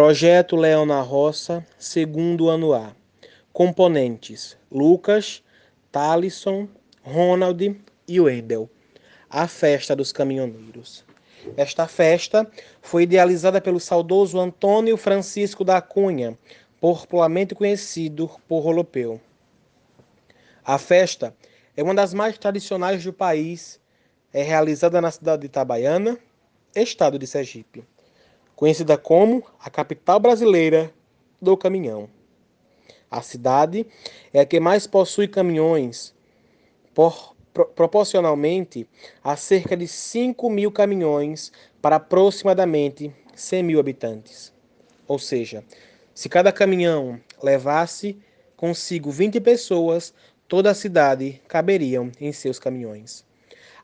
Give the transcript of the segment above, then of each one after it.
Projeto Leão na Roça, segundo ano A. Componentes: Lucas, Talisson, Ronald e Wendel. A festa dos caminhoneiros. Esta festa foi idealizada pelo saudoso Antônio Francisco da Cunha, popularmente conhecido por Rolopeu. A festa é uma das mais tradicionais do país, é realizada na cidade de Itabaiana, estado de Sergipe, conhecida como a capital brasileira do caminhão. A cidade é a que mais possui caminhões, por, pro, proporcionalmente a cerca de 5 mil caminhões para aproximadamente 100 mil habitantes. Ou seja, se cada caminhão levasse consigo 20 pessoas, toda a cidade caberiam em seus caminhões.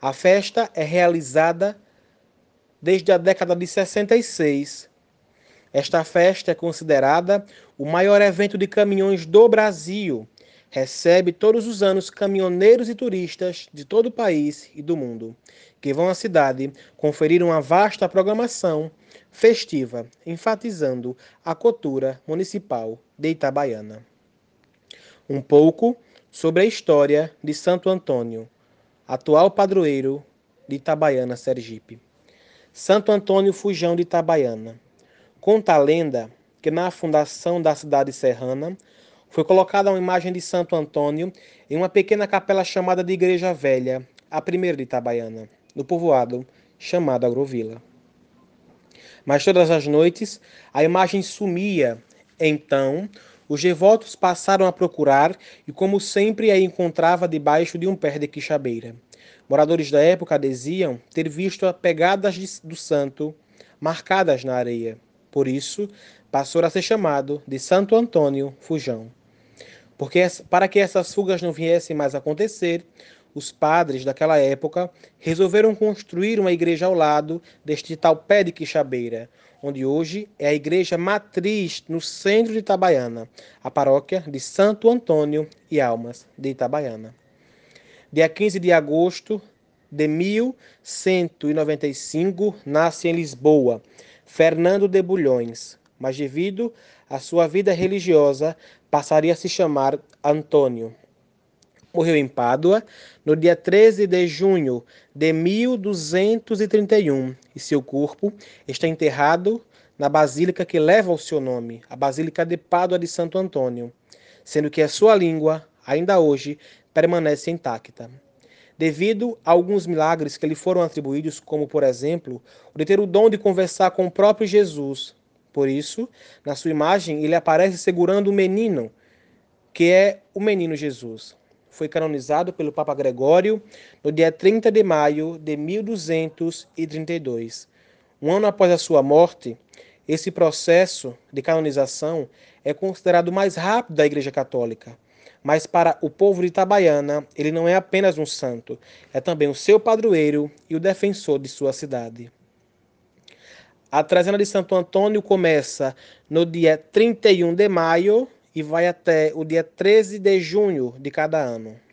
A festa é realizada desde a década de 66 esta festa é considerada o maior evento de caminhões do Brasil. Recebe todos os anos caminhoneiros e turistas de todo o país e do mundo, que vão à cidade conferir uma vasta programação festiva, enfatizando a cultura municipal de Itabaiana. Um pouco sobre a história de Santo Antônio, atual padroeiro de Itabaiana, Sergipe. Santo Antônio Fujão de Itabaiana Conta a lenda que na fundação da cidade serrana foi colocada uma imagem de Santo Antônio em uma pequena capela chamada de Igreja Velha, a primeira de Itabaiana, no povoado chamado Agrovila. Mas todas as noites a imagem sumia. Então, os devotos passaram a procurar e, como sempre, a encontrava debaixo de um pé de quixabeira. Moradores da época diziam ter visto pegadas do santo marcadas na areia. Por isso, passou a ser chamado de Santo Antônio Fujão. Porque para que essas fugas não viessem mais acontecer, os padres daquela época resolveram construir uma igreja ao lado deste tal pé de Quixabeira, onde hoje é a igreja matriz no centro de Itabaiana, a paróquia de Santo Antônio e Almas de Itabaiana. Dia 15 de agosto de 1195, nasce em Lisboa Fernando de Bulhões, mas devido à sua vida religiosa, passaria a se chamar Antônio. Morreu em Pádua no dia 13 de junho de 1231 e seu corpo está enterrado na basílica que leva o seu nome, a Basílica de Pádua de Santo Antônio, sendo que a sua língua, ainda hoje, permanece intacta devido a alguns milagres que lhe foram atribuídos, como, por exemplo, o de ter o dom de conversar com o próprio Jesus. Por isso, na sua imagem, ele aparece segurando o menino, que é o menino Jesus. Foi canonizado pelo Papa Gregório no dia 30 de maio de 1232. Um ano após a sua morte, esse processo de canonização é considerado o mais rápido da Igreja Católica mas para o povo de Itabaiana, ele não é apenas um santo, é também o seu padroeiro e o defensor de sua cidade. A trezena de Santo Antônio começa no dia 31 de maio e vai até o dia 13 de junho de cada ano.